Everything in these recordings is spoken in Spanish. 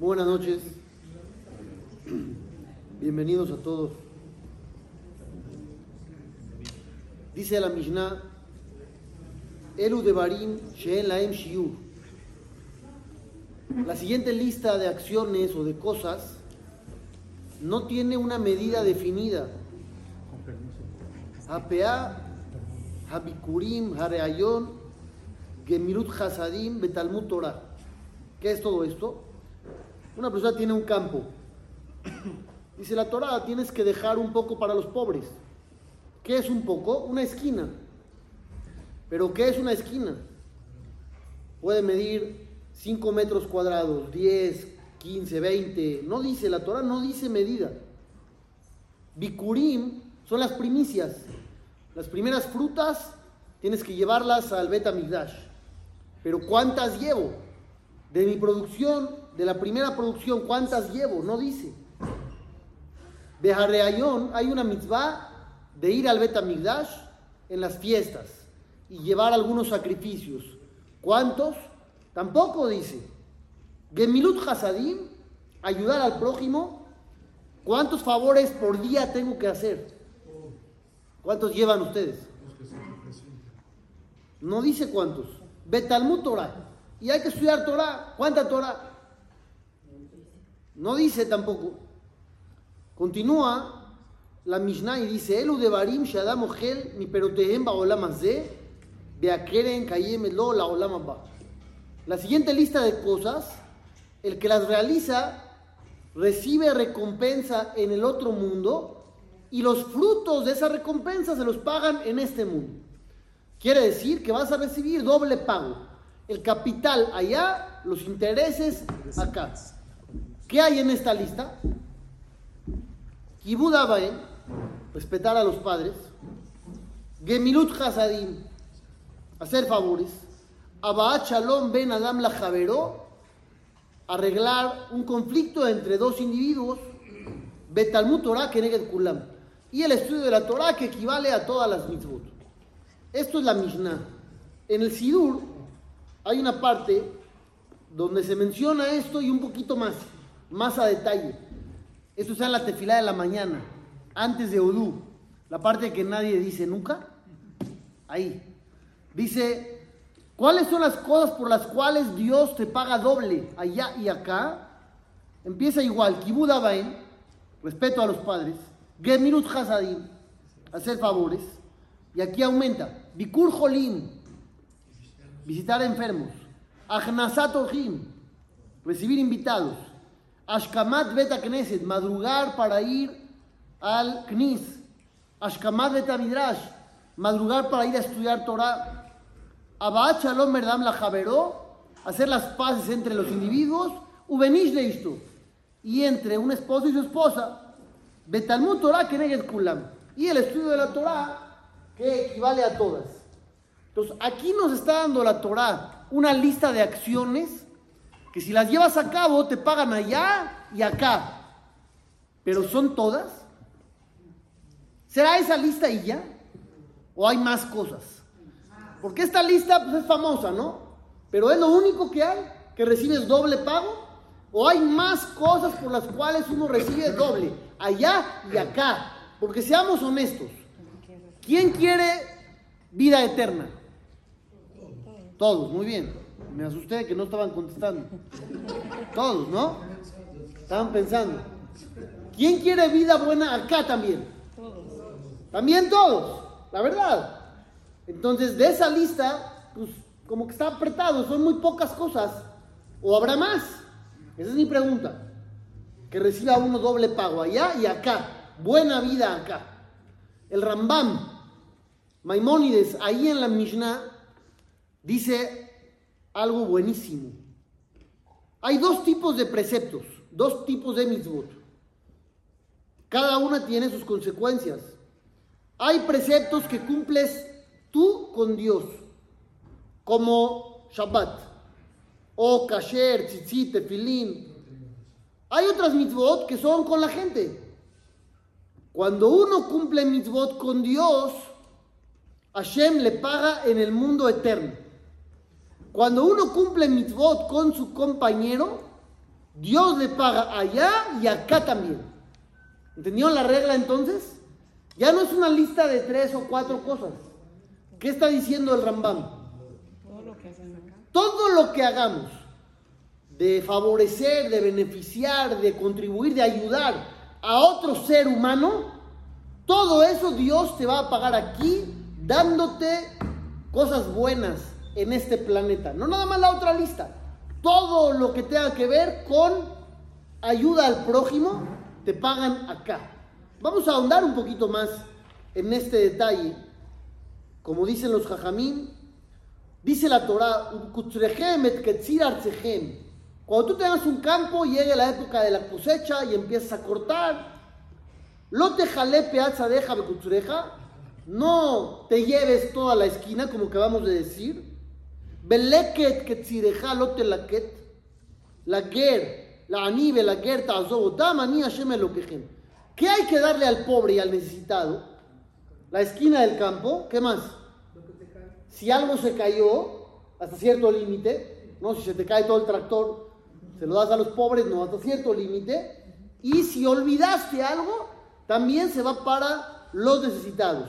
Buenas noches. Bienvenidos a todos. Dice la Mishnah, Elu de Barim Sheen Laem Shiur. La siguiente lista de acciones o de cosas no tiene una medida definida. Hapea, Habikurim, Hareayon, Gemilut Hasadim, Betalmut Torah. ¿Qué es todo esto? Una persona tiene un campo. Dice la Torah, tienes que dejar un poco para los pobres. ¿Qué es un poco? Una esquina. ¿Pero qué es una esquina? Puede medir 5 metros cuadrados, 10, 15, 20. No dice, la Torah no dice medida. Bikurim son las primicias. Las primeras frutas tienes que llevarlas al Bet Migdash. Pero ¿cuántas llevo? De mi producción, de la primera producción, ¿cuántas llevo? No dice. De Hareayón hay una mitzvah de ir al Bet Migdash en las fiestas y llevar algunos sacrificios. ¿Cuántos? Tampoco dice. Gemilut Hasadim, ayudar al prójimo. ¿Cuántos favores por día tengo que hacer? ¿Cuántos llevan ustedes? No dice cuántos. Betalmut Torah. Y hay que estudiar Torah. ¿Cuánta Torah? No dice tampoco. Continúa la Mishnah y dice: Elu de Barim Shadam mi baolam beakeren kayem lo la olam. La siguiente lista de cosas, el que las realiza recibe recompensa en el otro mundo y los frutos de esa recompensa se los pagan en este mundo. Quiere decir que vas a recibir doble pago. El capital allá, los intereses acá. ¿Qué hay en esta lista? Kibud Abaen, respetar a los padres. Gemilut Hasadim, hacer favores. Abaat Shalom Ben Adam la Javeró, arreglar un conflicto entre dos individuos. Betalmut Torah Keneged Kulam. Y el estudio de la Torah que equivale a todas las mitzvot. Esto es la Mishnah. En el Sidur hay una parte donde se menciona esto y un poquito más, más a detalle. Esto está en la tefilá de la mañana, antes de Udú, la parte que nadie dice nunca. Ahí. Dice, ¿cuáles son las cosas por las cuales Dios te paga doble allá y acá? Empieza igual, Kibud Abain, respeto a los padres, Gemirut Hasadim, hacer favores. Y aquí aumenta. Bikur Jolim, visitar enfermos. Ajnasat Orhim, recibir invitados. Ashkamat Beta Knesset, madrugar para ir al Knis. Ashkamat Beta Midrash, madrugar para ir a estudiar Torah. Abad Shalom Merdam la Javeró, hacer las paces entre los individuos. Ubenish de esto. Y entre un esposo y su esposa. Betalmut Torah Keneged Kulam. Y el estudio de la Torah que equivale a todas. Entonces, aquí nos está dando la Torah una lista de acciones que si las llevas a cabo te pagan allá y acá. Pero son todas. ¿Será esa lista y ya? ¿O hay más cosas? Porque esta lista pues, es famosa, ¿no? Pero es lo único que hay, que recibes doble pago. ¿O hay más cosas por las cuales uno recibe doble? Allá y acá. Porque seamos honestos. ¿Quién quiere vida eterna? Todos, muy bien. Me asusté que no estaban contestando. Todos, ¿no? Estaban pensando. ¿Quién quiere vida buena acá también? También todos, la verdad. Entonces, de esa lista, pues como que está apretado, son muy pocas cosas. ¿O habrá más? Esa es mi pregunta. Que reciba uno doble pago allá y acá. Buena vida acá. El Rambam, Maimónides, ahí en la Mishnah, dice algo buenísimo. Hay dos tipos de preceptos, dos tipos de mitzvot. Cada una tiene sus consecuencias. Hay preceptos que cumples tú con Dios, como Shabbat, o Kasher, Tzitzit, Tefilín. Hay otras mitzvot que son con la gente. Cuando uno cumple mitzvot con Dios, Hashem le paga en el mundo eterno. Cuando uno cumple mitzvot con su compañero, Dios le paga allá y acá también. ¿Entendieron la regla entonces? Ya no es una lista de tres o cuatro cosas. ¿Qué está diciendo el Rambam? Todo lo que hacen acá. Todo lo que hagamos de favorecer, de beneficiar, de contribuir, de ayudar a otro ser humano, todo eso Dios te va a pagar aquí dándote cosas buenas en este planeta. No nada más la otra lista. Todo lo que tenga que ver con ayuda al prójimo, te pagan acá. Vamos a ahondar un poquito más en este detalle. Como dicen los jajamín, dice la Torah, cuando tú tengas un campo, llegue la época de la cosecha y empiezas a cortar, lo te jale peaza deja no te lleves toda la esquina, como acabamos de decir. Ger tazobotam, ani Hashem elokejem. ¿Qué hay que darle al pobre y al necesitado? La esquina del campo, ¿qué más? Si algo se cayó hasta cierto límite, no, si se te cae todo el tractor, se lo das a los pobres, no, hasta cierto límite. Y si olvidaste algo, también se va para los necesitados.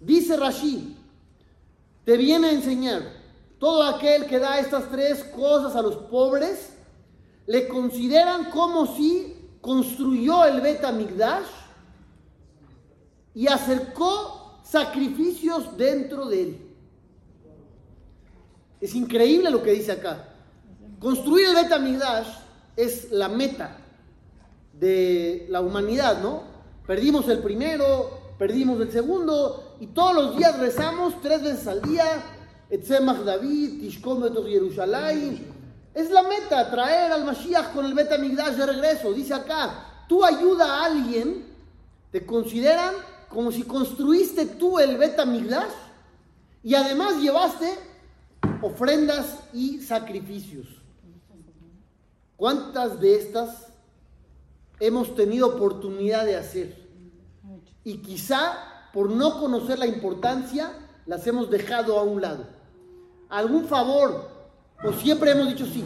Dice Rashi, te viene a enseñar, todo aquel que da estas tres cosas a los pobres, le consideran como si construyó el Betamigdash y acercó sacrificios dentro de él. Es increíble lo que dice acá. Construir el Betamigdash es la meta de la humanidad, ¿no? Perdimos el primero, perdimos el segundo y todos los días rezamos tres veces al día. Etzemach David. Es la meta, traer al Mashiach con el Betamigdash de regreso. Dice acá, tú ayuda a alguien, te consideran como si construiste tú el Betamigdash y además llevaste ofrendas y sacrificios. ¿Cuántas de estas hemos tenido oportunidad de hacer? Y quizá por no conocer la importancia, las hemos dejado a un lado. ¿Algún favor? O siempre hemos dicho sí,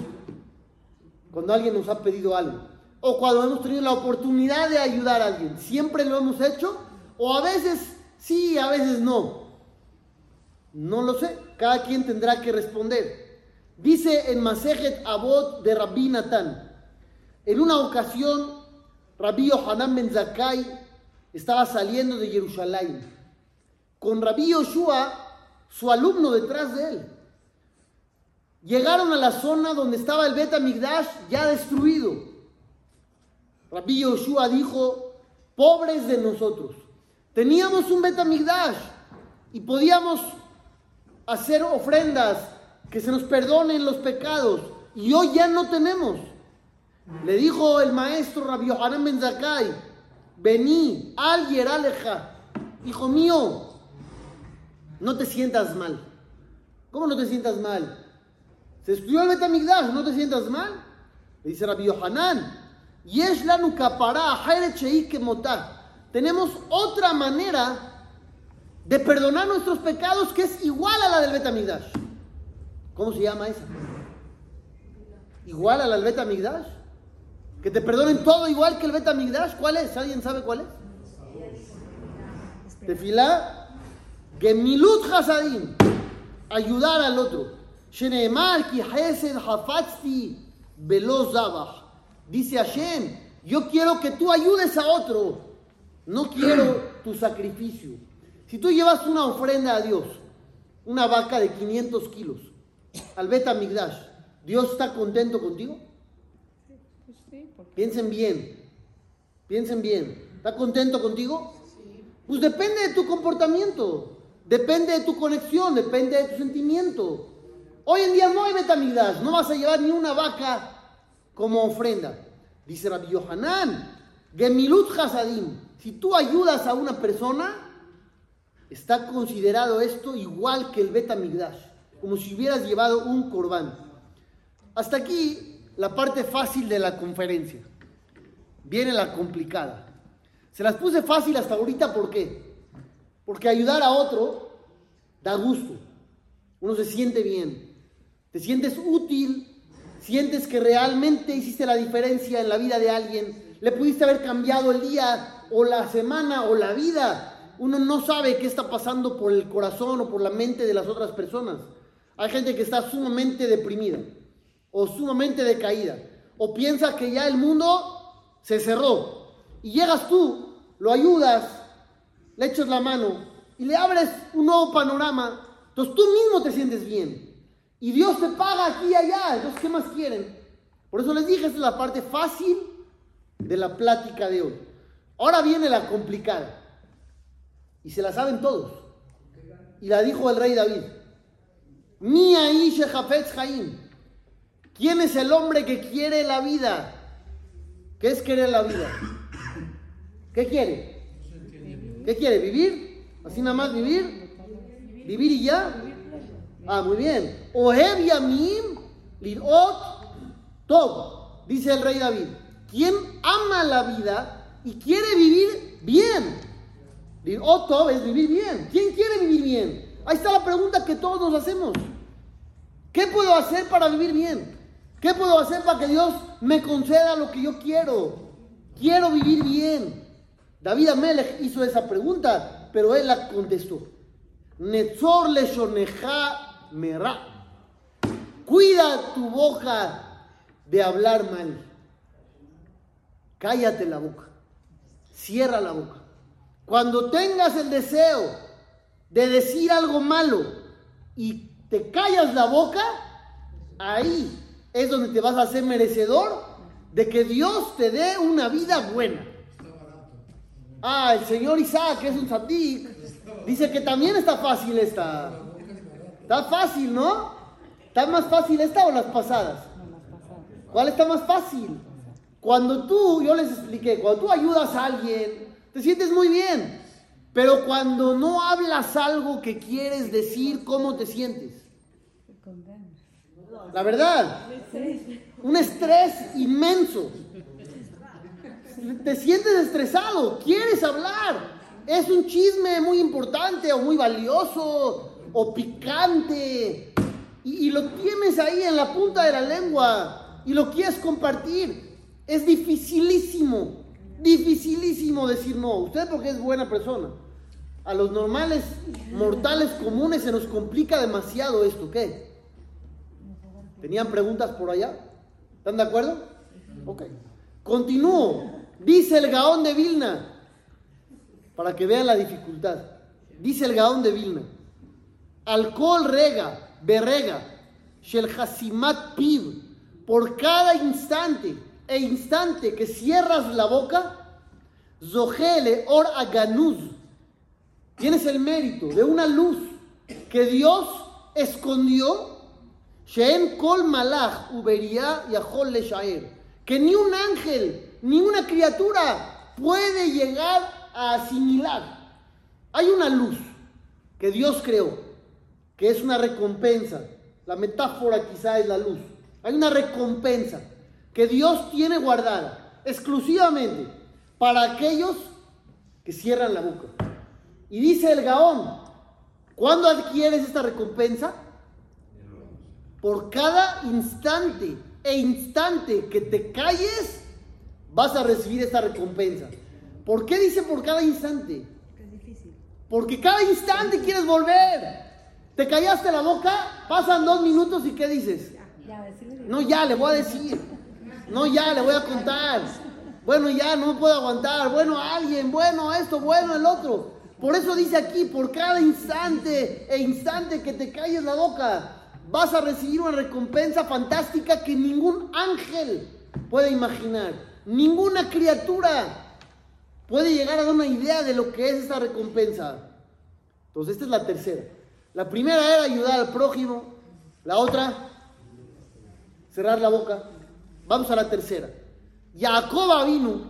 cuando alguien nos ha pedido algo. O cuando hemos tenido la oportunidad de ayudar a alguien. ¿Siempre lo hemos hecho? O a veces sí, a veces no. No lo sé. Cada quien tendrá que responder. Dice en Masejet Abot de Rabbi Natán. En una ocasión, Rabbi Yohanan Ben Zakai estaba saliendo de Jerusalén con Rabbi Yoshua, su alumno, detrás de él. Llegaron a la zona donde estaba el Bet Migdash ya destruido. Rabbi Yoshua dijo, pobres de nosotros. Teníamos un Bet Migdash y podíamos hacer ofrendas, que se nos perdonen los pecados. Y hoy ya no tenemos. Le dijo el maestro Rabbi Yohanan Ben Zakai, vení, al Yeraleja, hijo mío, no te sientas mal. ¿Cómo no te sientas mal? Se estudió el Betamigdash, no te sientas mal. Le dice Rabbi Yohanan, Yesh lanu Tenemos otra manera de perdonar nuestros pecados que es igual a la del Betamigdash. ¿Cómo se llama esa? ¿Igual a la del Betamigdash? Que te perdonen todo igual que el Betamigdash. ¿Cuál es? ¿Alguien sabe cuál es? Tefilá, Gemilut Hasadim. Ayudar al otro. Dice Hashem, yo quiero que tú ayudes a otro. No quiero tu sacrificio. Si tú llevas una ofrenda a Dios, una vaca de 500 kilos, al Beta Migdash, ¿Dios está contento contigo? Piensen bien, piensen bien. ¿Está contento contigo? Pues depende de tu comportamiento, depende de tu conexión, depende de tu sentimiento. Hoy en día no hay Betamigdash, no vas a llevar ni una vaca como ofrenda. Dice Rabbi Yohanan, Gemilut Hasadim, si tú ayudas a una persona, Está considerado esto igual que el Betamigdash, como si hubieras llevado un corbán. Hasta aquí la parte fácil de la conferencia. Viene la complicada. Se las puse fácil hasta ahorita, ¿por qué? Porque ayudar a otro da gusto. Uno se siente bien. Te sientes útil sientes que realmente hiciste la diferencia en la vida de alguien, le pudiste haber cambiado el día o la semana o la vida. Uno no sabe qué está pasando por el corazón o por la mente de las otras personas. Hay gente que está sumamente deprimida o sumamente decaída o piensa que ya el mundo se cerró y llegas tú, lo ayudas, le echas la mano y le abres un nuevo panorama, entonces tú mismo te sientes bien. Y Dios te paga aquí y allá. Entonces, ¿qué más quieren? Por eso les dije, esta es la parte fácil de la plática de hoy. Ahora viene la complicada. Y se la saben todos. Y la dijo el rey David. Mia Ishe Hafetz Haim. ¿Quién es el hombre que quiere la vida? ¿Qué es querer la vida? ¿Qué quiere? ¿Qué quiere? ¿Vivir? ¿Así nada más vivir? ¿Vivir y ya? Ah, muy bien. Ohev Yamim Tov, dice el rey David. ¿Quién ama la vida y quiere vivir bien? Lirot Tov es vivir bien. ¿Quién quiere vivir bien? Ahí está la pregunta que todos nos hacemos. ¿Qué puedo hacer para vivir bien? ¿Qué puedo hacer para que Dios me conceda lo que yo quiero? Quiero vivir bien. David Amelech hizo esa pregunta, pero él la contestó. Netzor le merá. Cuida tu boca de hablar mal. Cállate la boca. Cierra la boca. Cuando tengas el deseo de decir algo malo y te callas la boca, ahí es donde te vas a hacer merecedor de que Dios te dé una vida buena. Ah, el señor Isaac, es un sadik, dice que también está fácil esta. Está fácil, ¿no? ¿Está más fácil esta o las pasadas? ¿Cuál está más fácil? Cuando tú, yo les expliqué, cuando tú ayudas a alguien, te sientes muy bien. Pero cuando no hablas algo que quieres decir, ¿cómo te sientes? La verdad, un estrés inmenso. Te sientes estresado, quieres hablar. Es un chisme muy importante o muy valioso o picante y, lo tienes ahí en la punta de la lengua y lo quieres compartir, es dificilísimo, dificilísimo decir no. Usted porque es buena persona. A los normales, mortales comunes se nos complica demasiado esto, ¿qué? ¿Tenían preguntas por allá? ¿Están de acuerdo? Ok. Continúo. Dice el Gaón de Vilna, para que vean la dificultad. Dice el Gaón de Vilna. Alcohol rega, berrega, shel hasimat piv, por cada instante e instante que cierras la boca, zohele or aganuz, tienes el mérito de una luz que Dios escondió, sheem kol malach uberia yachol leshaer, que ni un ángel, ni una criatura puede llegar a asimilar. Hay una luz que Dios creó que es una recompensa. La metáfora quizá es la luz. Hay una recompensa que Dios tiene guardada exclusivamente para aquellos que cierran la boca. Y dice el Gaón, ¿cuándo adquieres esta recompensa? Por cada instante e instante que te calles, vas a recibir esta recompensa. ¿Por qué dice por cada instante? Porque cada instante quieres volver. ¿Te callaste la boca? Pasan dos minutos y ¿qué dices? No, ya, le voy a decir. No, ya, le voy a contar. Bueno, ya, no puedo aguantar. Bueno, alguien, bueno, esto, bueno, el otro. Por eso dice aquí, por cada instante e instante que te calles la boca, vas a recibir una recompensa fantástica que ningún ángel puede imaginar. Ninguna criatura puede llegar a dar una idea de lo que es esta recompensa. Entonces, esta es la tercera. La primera era ayudar al prójimo, la otra, cerrar la boca. Vamos a la tercera. Jacob vino,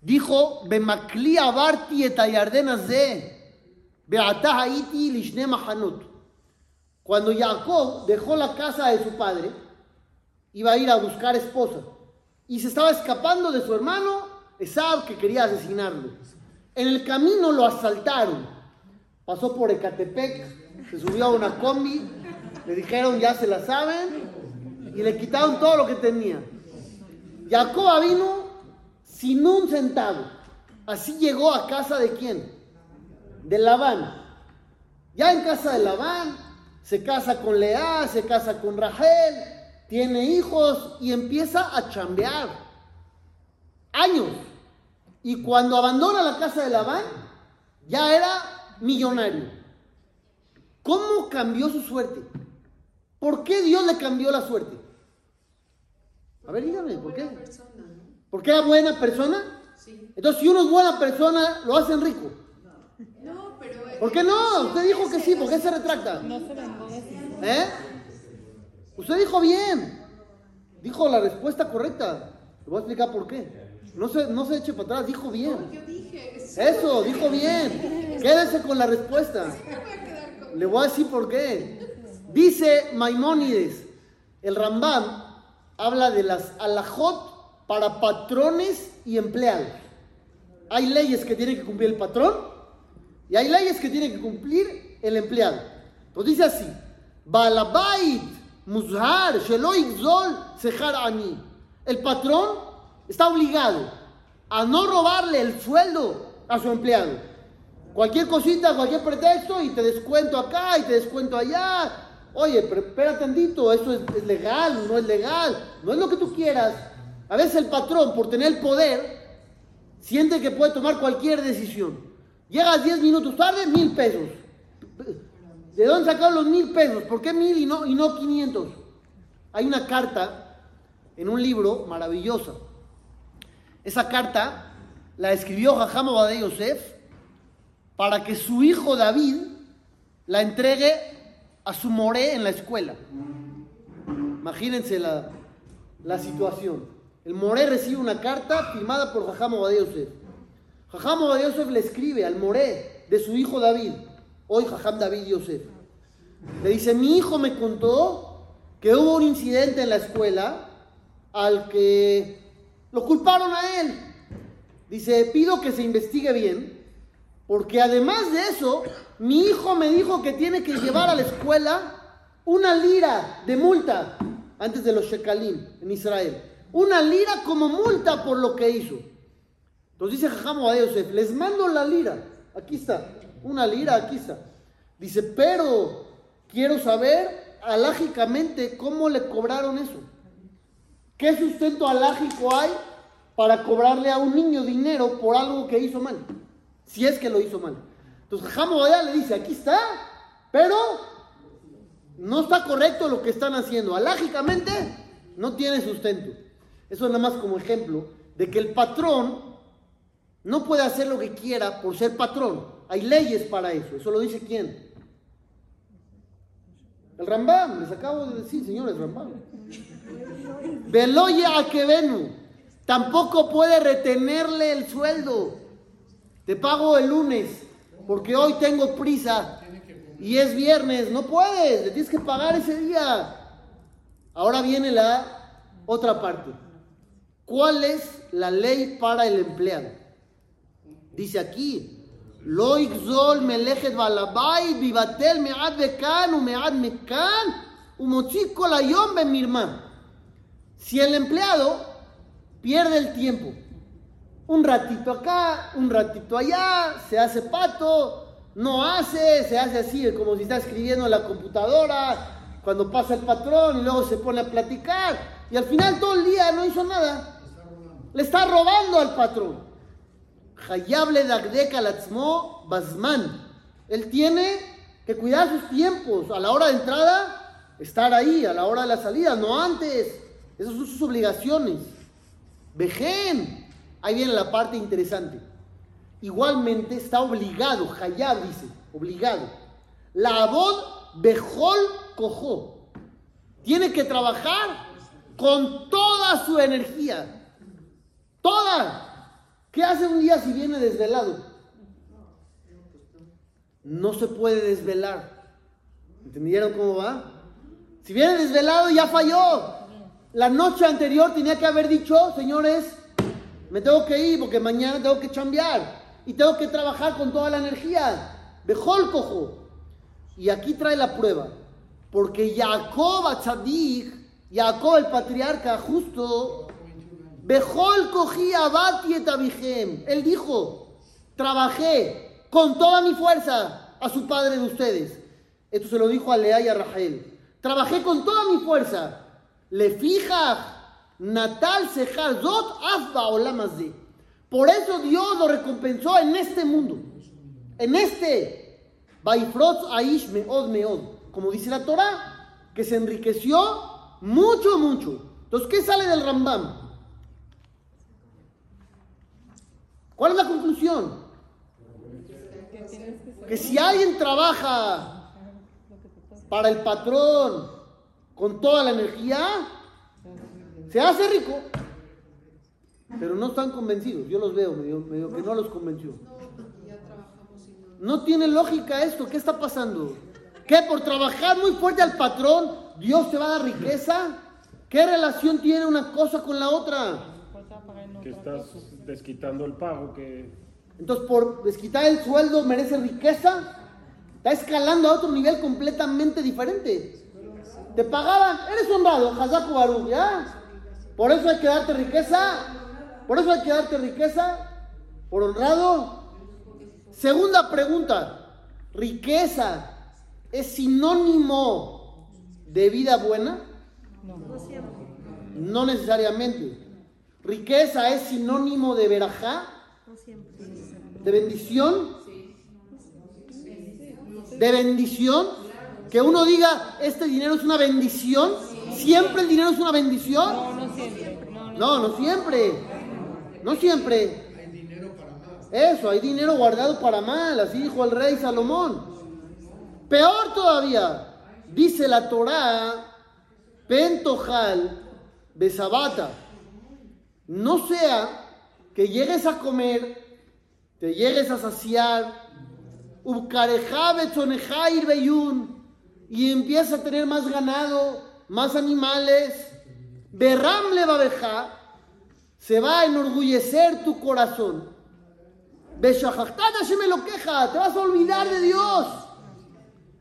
dijo, Bemakli abarti Haiti lishne mahanot. Cuando Jacob dejó la casa de su padre, iba a ir a buscar esposa y se estaba escapando de su hermano Esab que quería asesinarlo. En el camino lo asaltaron pasó por Ecatepec, se subió a una combi, le dijeron ya se la saben, y le quitaron todo lo que tenía. Jacob vino sin un centavo. Así llegó a casa de quién? De Labán. Ya en casa de Labán, se casa con Lea, se casa con Rachel, tiene hijos y empieza a chambear. Años. Y cuando abandona la casa de Labán, ya era millonario. ¿Cómo cambió su suerte? ¿Por qué Dios le cambió la suerte? A ver, dígame, ¿por qué? ¿Porque era buena persona? Entonces, si uno es buena persona, lo hacen rico. No, pero. ¿Por qué no? Usted dijo que sí, ¿por qué se retracta? No se sí. ¿Eh? Usted dijo bien. Dijo la respuesta correcta. Le voy a explicar por qué. No se, no se eche para atrás, dijo bien. Eso, dijo bien. Quédese con la respuesta. Le voy a decir por qué. Dice Maimónides, el Rambam habla de las alajot para patrones y empleados. Hay leyes que tiene que cumplir el patrón y hay leyes que tiene que cumplir el empleado. Entonces dice así: Balabait muzhar shelo igzol sehar ani. El patrón está obligado a no robarle el sueldo a su empleado. Cualquier cosita, cualquier pretexto y te descuento acá y te descuento allá. Oye, pero espera tantito, eso es, es legal, no es legal, no es lo que tú quieras. A veces el patrón, por tener el poder, siente que puede tomar cualquier decisión. Llegas 10 minutos tarde, mil pesos. ¿De dónde sacaron los mil pesos? ¿Por qué mil y no, y no 500? Hay una carta en un libro maravillosa. Esa carta la escribió Jajam Obadiah Yosef para que su hijo David la entregue a su moré en la escuela. Imagínense la, la situación. El moré recibe una carta firmada por Jajam Obadiah Yosef. Jajam Obadiah Yosef le escribe al moré de su hijo David, hoy Jajam David Yosef. Le dice, mi hijo me contó que hubo un incidente en la escuela al que lo culparon a él. Dice, pido que se investigue bien, porque además de eso, mi hijo me dijo que tiene que llevar a la escuela una lira de multa antes de los shekalim en Israel. Una lira como multa por lo que hizo. Entonces dice Jajam a Yosef, les mando la lira. Aquí está, una lira, aquí está. Dice, pero quiero saber alágicamente cómo le cobraron eso. ¿Qué sustento alágico hay para cobrarle a un niño dinero por algo que hizo mal? Si es que lo hizo mal. Entonces Obadiah le dice, aquí está, pero no está correcto lo que están haciendo. Alágicamente no tiene sustento. Eso es nada más como ejemplo de que el patrón no puede hacer lo que quiera por ser patrón. Hay leyes para eso. ¿Eso lo dice quién? El Rambam. Les acabo de decir, señores, Rambam. Veloye a Kevenu. Tampoco puede retenerle el sueldo. Te pago el lunes porque hoy tengo prisa y es viernes. No puedes, le tienes que pagar ese día. Ahora viene la otra parte. ¿Cuál es la ley para el empleado? Dice aquí, lo igzol melechet balabay vivatel mead bekan u mead mekan umotzi kol hayom bemirma. Si el empleado pierde el tiempo, un ratito acá, un ratito allá, se hace pato, no hace, se hace así, como si está escribiendo en la computadora, cuando pasa el patrón y luego se pone a platicar, y al final todo el día no hizo nada. Le está robando al patrón. Hayable Dagdeka Latzmo Basman. Él tiene que cuidar sus tiempos. A la hora de entrada, estar ahí. A la hora de la salida, no antes. Esas son sus obligaciones. Vejen. Ahí viene la parte interesante. Igualmente está obligado, Hayab dice, obligado. La abod bejol cojo. Tiene que trabajar con toda su energía. Toda. ¿Qué hace un día si viene desvelado? No se puede desvelar. ¿Entendieron cómo va? Si viene desvelado ya falló. La noche anterior tenía que haber dicho, señores, me tengo que ir porque mañana tengo que chambear y tengo que trabajar con toda la energía. Bejol cojo. Y aquí trae la prueba. Porque Jacob Tzadik Jacob el patriarca justo, Bejol cogía Bati et. Él dijo, trabajé con toda mi fuerza a su padre de ustedes. Esto se lo dijo a Lea y a Rachel. Trabajé con toda mi fuerza. Le fija Natal. Por eso Dios lo recompensó en este mundo. En este. Meod Meod. Como dice la Torah, que se enriqueció mucho, mucho. Entonces, ¿qué sale del Rambam? ¿Cuál es la conclusión? Que si alguien trabaja para el patrón con toda la energía, se hace rico. Pero no están convencidos. Yo los veo, medio, medio que no los convenció. No, tiene lógica esto. ¿Qué está pasando? ¿Qué? Por trabajar muy fuerte al patrón, Dios te va a dar riqueza. ¿Qué relación tiene una cosa con la otra? Que estás desquitando el pago que Entonces, por desquitar el sueldo, merece riqueza. Está escalando a otro nivel completamente diferente. Te pagaban, eres honrado, Hazaku Baruch, ¿ya? Por eso hay que darte riqueza. Por eso hay que darte riqueza. Por honrado. Segunda pregunta. ¿Riqueza es sinónimo de vida buena? No. No necesariamente. Riqueza es sinónimo de verajá, de bendición, de bendición. Que uno diga, este dinero es una bendición. Siempre el dinero es una bendición. No, no siempre. No, no. No, no siempre. No siempre. Eso, hay dinero guardado para mal, así dijo el rey Salomón. Peor todavía, dice la Torá, Pentojal, Besabata. No sea que llegues a comer, te llegues a saciar, Ubkareja betzoneja irbeyun, y empieza a tener más ganado, más animales. Berram le se va a enorgullecer tu corazón. Me lo queja, te vas a olvidar de Dios.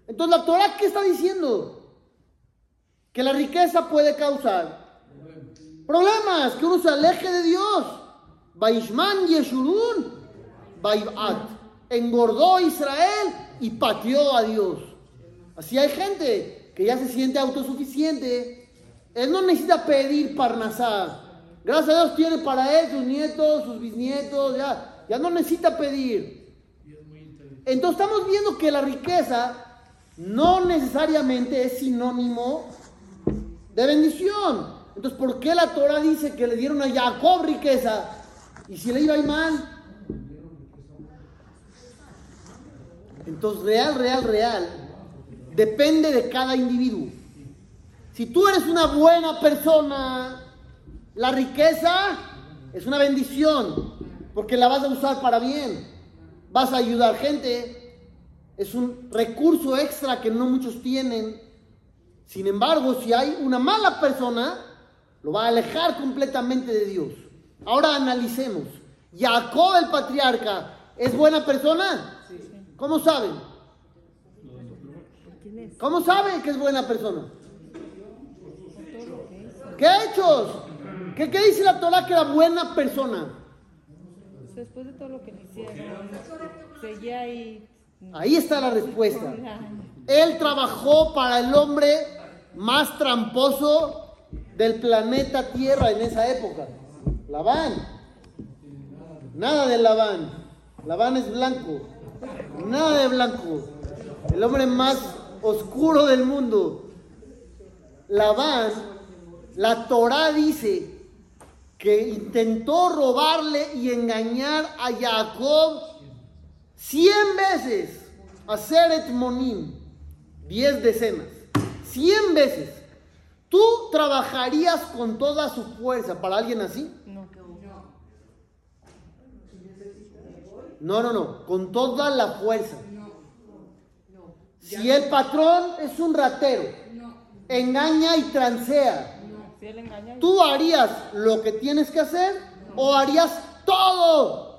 Entonces la Torah, ¿qué está diciendo? Que la riqueza puede causar problemas, que uno se aleje de Dios. Baishman Yeshurun, Baibat. Engordó Israel y pateó a Dios. Así hay gente que ya se siente autosuficiente. Él no necesita pedir parnasá. Gracias a Dios tiene para él sus nietos, sus bisnietos, ya, ya no necesita pedir. Entonces estamos viendo que la riqueza no necesariamente es sinónimo de bendición. Entonces, ¿por qué la Torah dice que le dieron a Jacob riqueza? Y si le iba a ir mal. Entonces, real, real, real, depende de cada individuo. Si tú eres una buena persona, la riqueza es una bendición, porque la vas a usar para bien. Vas a ayudar gente. Es un recurso extra que no muchos tienen. Sin embargo, si hay una mala persona, lo va a alejar completamente de Dios. Ahora analicemos. Jacob el patriarca, ¿es buena persona? ¿Cómo saben? ¿Cómo saben que es buena persona? ¿Qué hechos? ¿Qué, qué dice la Torah que era buena persona? Después de todo lo que le hicieron, seguía ahí. Ahí está la respuesta. Él trabajó para el hombre más tramposo del planeta Tierra en esa época. Labán. Nada de Labán. Labán es blanco. Nada de blanco. El hombre más oscuro del mundo. Labán, la Torah dice que intentó robarle y engañar a Jacob cien veces. Hacer etmonim. Diez decenas. Cien veces. ¿Tú trabajarías con toda su fuerza para alguien así? No. No, no, no. Con toda la fuerza. Si el patrón es un ratero, engaña y transea, ¿tú harías lo que tienes que hacer o harías todo?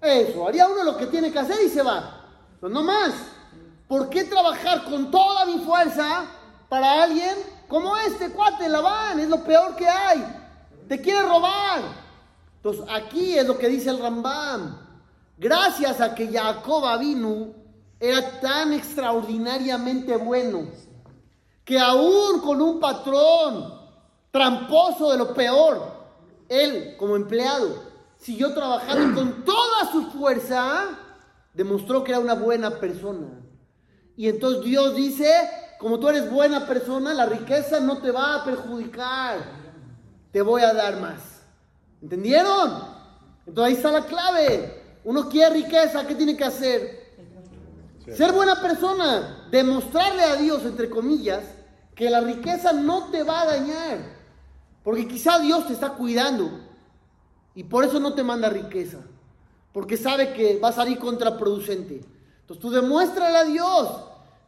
Eso, haría uno lo que tiene que hacer y se va. No más. ¿Por qué trabajar con toda mi fuerza para alguien como este cuate, Labán, es lo peor que hay. Te quiere robar. Entonces aquí es lo que dice el Rambam. Gracias a que Jacob Avinu era tan extraordinariamente bueno que aún con un patrón tramposo de lo peor, él como empleado siguió trabajando con toda su fuerza, demostró que era una buena persona. Y entonces Dios dice, como tú eres buena persona, la riqueza no te va a perjudicar, te voy a dar más. ¿Entendieron? Entonces ahí está la clave. Uno quiere riqueza, ¿qué tiene que hacer? Ser buena persona, demostrarle a Dios, entre comillas, que la riqueza no te va a dañar. Porque quizá Dios te está cuidando y por eso no te manda riqueza. Porque sabe que va a salir contraproducente. Entonces tú demuéstrale a Dios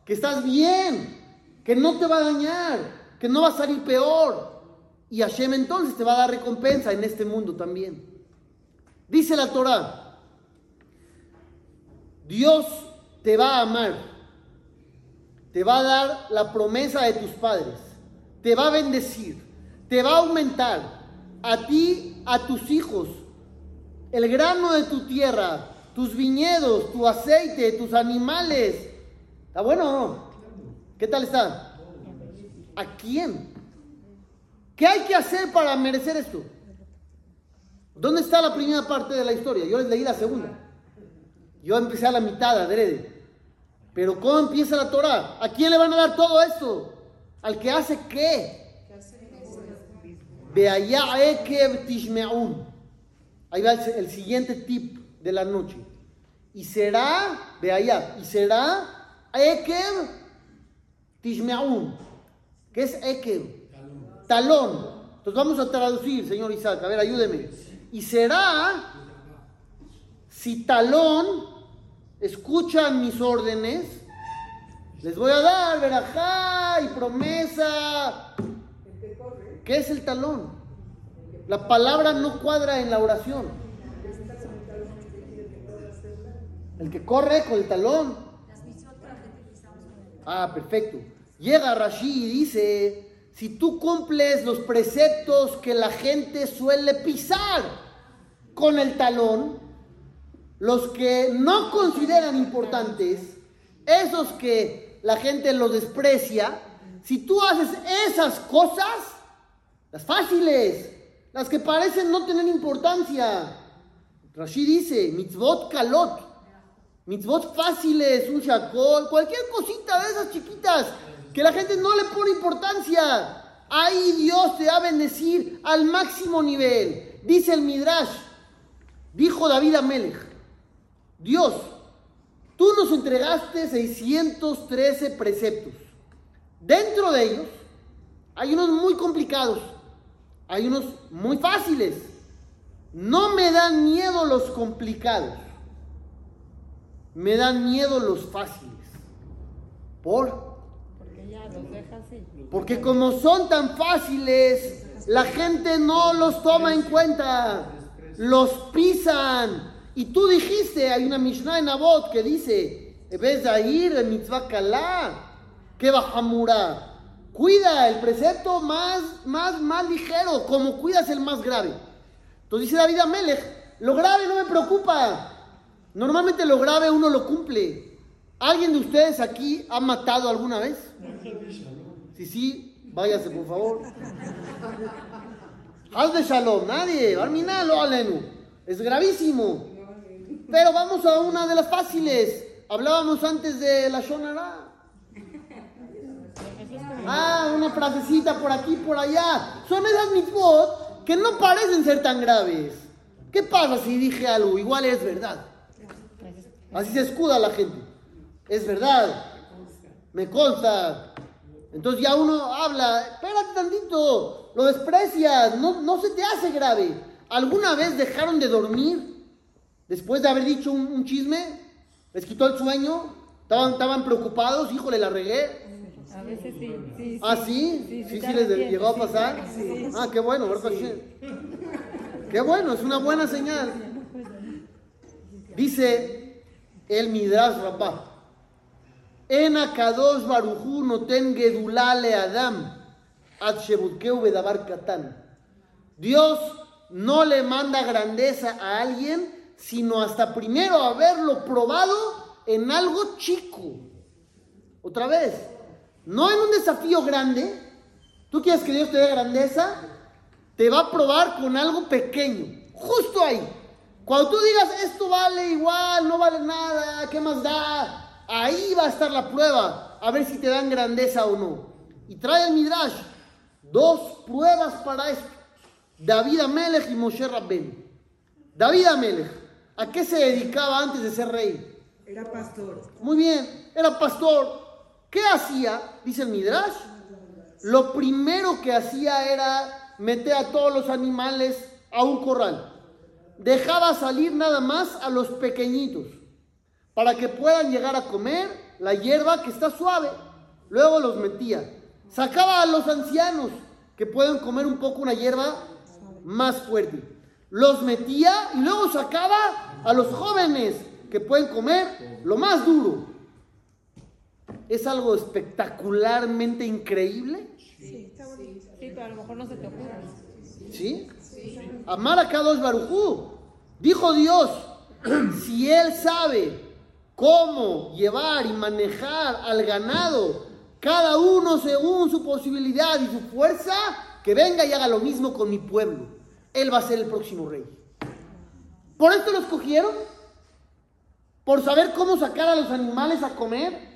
que estás bien, que no te va a dañar, que no va a salir peor. Y Hashem entonces te va a dar recompensa en este mundo también. Dice la Torah, Dios te va a amar, te va a dar la promesa de tus padres, te va a bendecir, te va a aumentar a ti, a tus hijos, el grano de tu tierra, tus viñedos, tu aceite, tus animales. ¿Está bueno no? ¿Qué tal está? ¿A quién? ¿Qué hay que hacer para merecer esto? ¿Dónde está la primera parte de la historia? Yo les leí la segunda. Yo empecé a la mitad, adrede. Pero ¿cómo empieza la Torah? ¿A quién le van a dar todo esto? ¿Al que hace qué? Ahí va el, siguiente tip de la noche. Y será, ve allá, y será Ekev Tishmeun. ¿Qué es Ekev? Talón. Entonces vamos a traducir, señor Isaac. A ver, ayúdeme. Y será, si talón escuchan mis órdenes, les voy a dar verajá y promesa. ¿Qué es el talón? La palabra no cuadra en la oración. El que corre con el talón. Ah, perfecto. Llega Rashi y dice, si tú cumples los preceptos que la gente suele pisar con el talón, los que no consideran importantes, esos que la gente los desprecia, si tú haces esas cosas, las fáciles, las que parecen no tener importancia. Rashi dice, mitzvot kalot, mitzvot fáciles, un shakol, cualquier cosita de esas chiquitas que la gente no le pone importancia. Ahí Dios te va a bendecir al máximo nivel. Dice el Midrash, dijo David Amelech, Dios, tú nos entregaste 613 preceptos. Dentro de ellos hay unos muy complicados, hay unos muy fáciles. No me dan miedo los complicados, me dan miedo los fáciles. ¿Por? Porque como son tan fáciles, la gente no los toma en cuenta, los pisan. Y tú dijiste, hay una Mishnah en Abot que dice, vez de ir en mitzvah kalá, que bajamura. Cuida el precepto más, más, más ligero, como cuidas el más grave. Entonces dice David Amelech, lo grave no me preocupa. Normalmente lo grave uno lo cumple. ¿Alguien de ustedes aquí ha matado alguna vez? Si sí, váyase por favor. Haz de shalom, nadie, lo alenu. Es gravísimo. Pero vamos a una de las fáciles. Hablábamos antes de la Shonara. Ah, una frasecita por aquí, por allá. Son esas mitzvot que no parecen ser tan graves. ¿Qué pasa si dije algo? Igual es verdad. Así se escuda la gente. Es verdad. Me consta. Entonces ya uno habla, espérate tantito, lo desprecias, no, no se te hace grave. ¿Alguna vez dejaron de dormir después de haber dicho un, chisme? ¿Les quitó el sueño? ¿Estaban, estaban preocupados? Híjole, la regué. A veces sí. sí, ¿Ah, sí? ¿Sí, sí, les llegó a pasar? Ah, qué bueno, Qué bueno, es una buena señal. Dice el Midrash Rabá. En Akadosh Barujú no ten gedulale Adam, bedabar. Dios no le manda grandeza a alguien, sino hasta primero haberlo probado en algo chico. Otra vez, no en un desafío grande. Tú quieres que Dios te dé grandeza, te va a probar con algo pequeño, justo ahí. Cuando tú digas esto vale igual, no vale nada, ¿qué más da? Ahí va a estar la prueba, a ver si te dan grandeza o no. Y trae el Midrash dos pruebas para esto. David Amelech y Moshe Rabben. David Amelech, ¿a qué se dedicaba antes de ser rey? Era pastor. Muy bien, era pastor. ¿Qué hacía? Dice el Midrash. Lo primero que hacía era meter a todos los animales a un corral. Dejaba salir nada más a los pequeñitos para que puedan llegar a comer la hierba que está suave. Luego los metía. Sacaba a los ancianos que pueden comer un poco una hierba más fuerte. Los metía y luego sacaba a los jóvenes que pueden comer lo más duro. ¿Es algo espectacularmente increíble? Sí, está bonito. Sí, pero a lo mejor no se te ocurre. ¿Sí? Amar a Kadosh Barujú. Dijo Dios, si Él sabe cómo llevar y manejar al ganado, cada uno según su posibilidad y su fuerza, que venga y haga lo mismo con mi pueblo. Él va a ser el próximo rey. ¿Por esto lo escogieron? ¿Por saber cómo sacar a los animales a comer?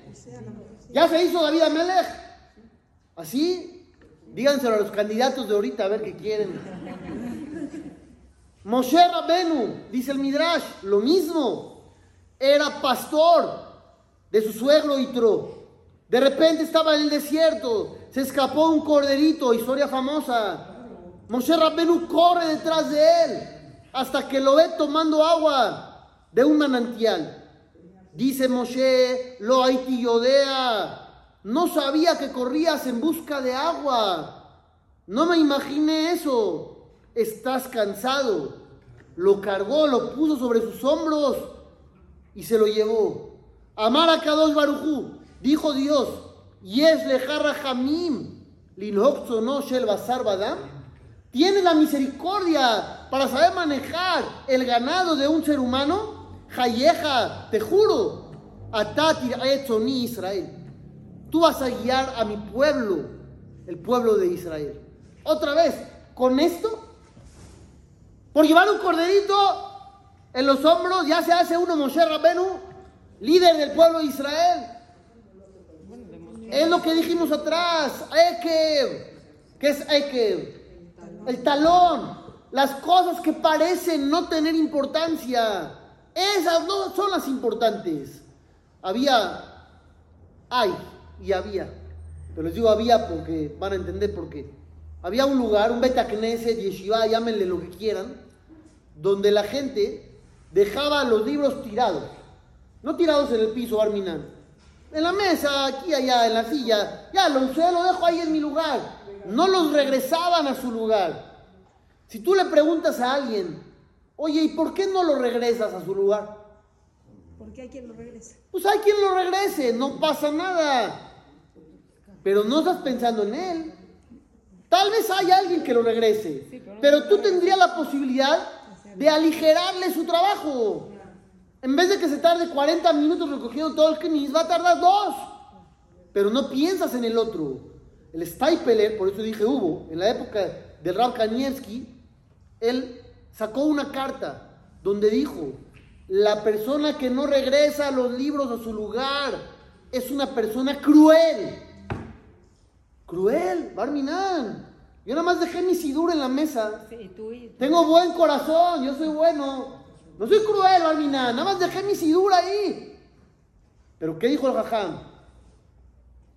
Ya se hizo David Amelech. Así, díganselo a los candidatos de ahorita a ver qué quieren. Moshe Rabenu, dice el Midrash, lo mismo. Era pastor de su suegro Itro. De repente estaba en el desierto, se escapó un corderito, historia famosa. Moshe Rabenu corre detrás de él hasta que lo ve tomando agua de un manantial. Dice Moshe, lo haiti yodea, no sabía que corrías en busca de agua. No me imaginé eso. Estás cansado. Lo cargó, lo puso sobre sus hombros y se lo llevó. Amar a Kadosh Barujú, dijo Dios, Yes lejarra jamim, no shel basar badam. Tiene la misericordia para saber manejar el ganado de un ser humano. Jayeja, te juro, Atatir ni Israel. Tú vas a guiar a mi pueblo, el pueblo de Israel. Otra vez, con esto, por llevar un corderito en los hombros, ya se hace uno Moshe Rabenu, líder del pueblo de Israel. Es lo que dijimos atrás, Ekev. ¿Qué es Ekev? El talón. Las cosas que parecen no tener importancia. Esas no son las importantes. Había, hay y había. Pero les digo había porque van a entender por qué. Había un lugar, un Beta Knesset, Yeshiva, llámenle lo que quieran, donde la gente dejaba los libros tirados. No tirados en el piso, Arminan. En la mesa, aquí, allá, en la silla. Ya lo usé, lo dejo ahí en mi lugar. No los regresaban a su lugar. Si tú le preguntas a alguien, oye, ¿y por qué no lo regresas a su lugar? Porque hay quien lo regrese. Pues hay quien lo regrese, no pasa nada. Pero no estás pensando en él. Tal vez hay alguien que lo regrese, pero tú tendrías la posibilidad de aligerarle su trabajo. En vez de que se tarde 40 minutos recogiendo todo el knis, va a tardar dos. Pero no piensas en el otro. El Staipeler, por eso dije hubo, en la época del Rab Kanievski, él sacó una carta donde dijo, la persona que no regresa los libros a su lugar es una persona cruel. Cruel, Barminan. Yo nada más dejé mi sidur en la mesa. Tengo buen corazón, yo soy bueno. No soy cruel, Barminan. Nada más dejé mi sidur ahí. Pero ¿qué dijo el jajam?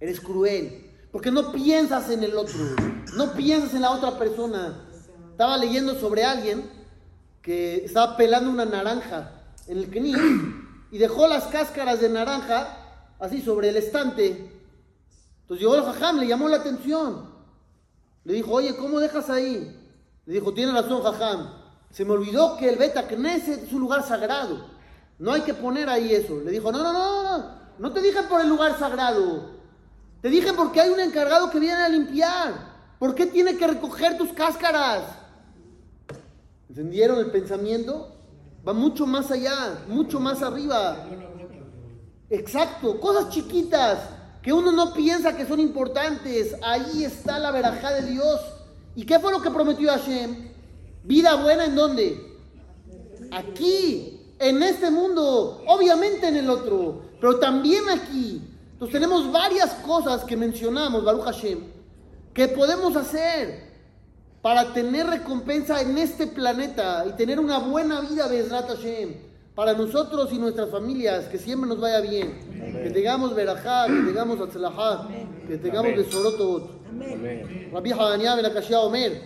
Eres cruel. Porque no piensas en el otro. No piensas en la otra persona. Estaba leyendo sobre alguien que estaba pelando una naranja en el Kení y dejó las cáscaras de naranja así sobre el estante. Entonces llegó el jajam, le llamó la atención. Le dijo, oye, ¿cómo dejas ahí? Le dijo, tiene razón, jajam. Se me olvidó que el Beta es un lugar sagrado. No hay que poner ahí eso. Le dijo, no, no, no, no. No te dije por el lugar sagrado. Te dije porque hay un encargado que viene a limpiar. ¿Por qué tiene que recoger tus cáscaras? ¿Entendieron el pensamiento? Va mucho más allá, mucho más arriba. Exacto, cosas chiquitas que uno no piensa que son importantes. Ahí está la verajá de Dios. ¿Y qué fue lo que prometió Hashem? Vida buena en dónde? Aquí, en este mundo, obviamente en el otro, pero también aquí. Entonces tenemos varias cosas que mencionamos, Baruch Hashem, que podemos hacer para tener recompensa en este planeta y tener una buena vida, Bezrat Hashem, para nosotros y nuestras familias, que siempre nos vaya bien, que tengamos verajá, que tengamos atzlajá, que tengamos besorotot. Amén. Rabbi Hananiah ben Omer,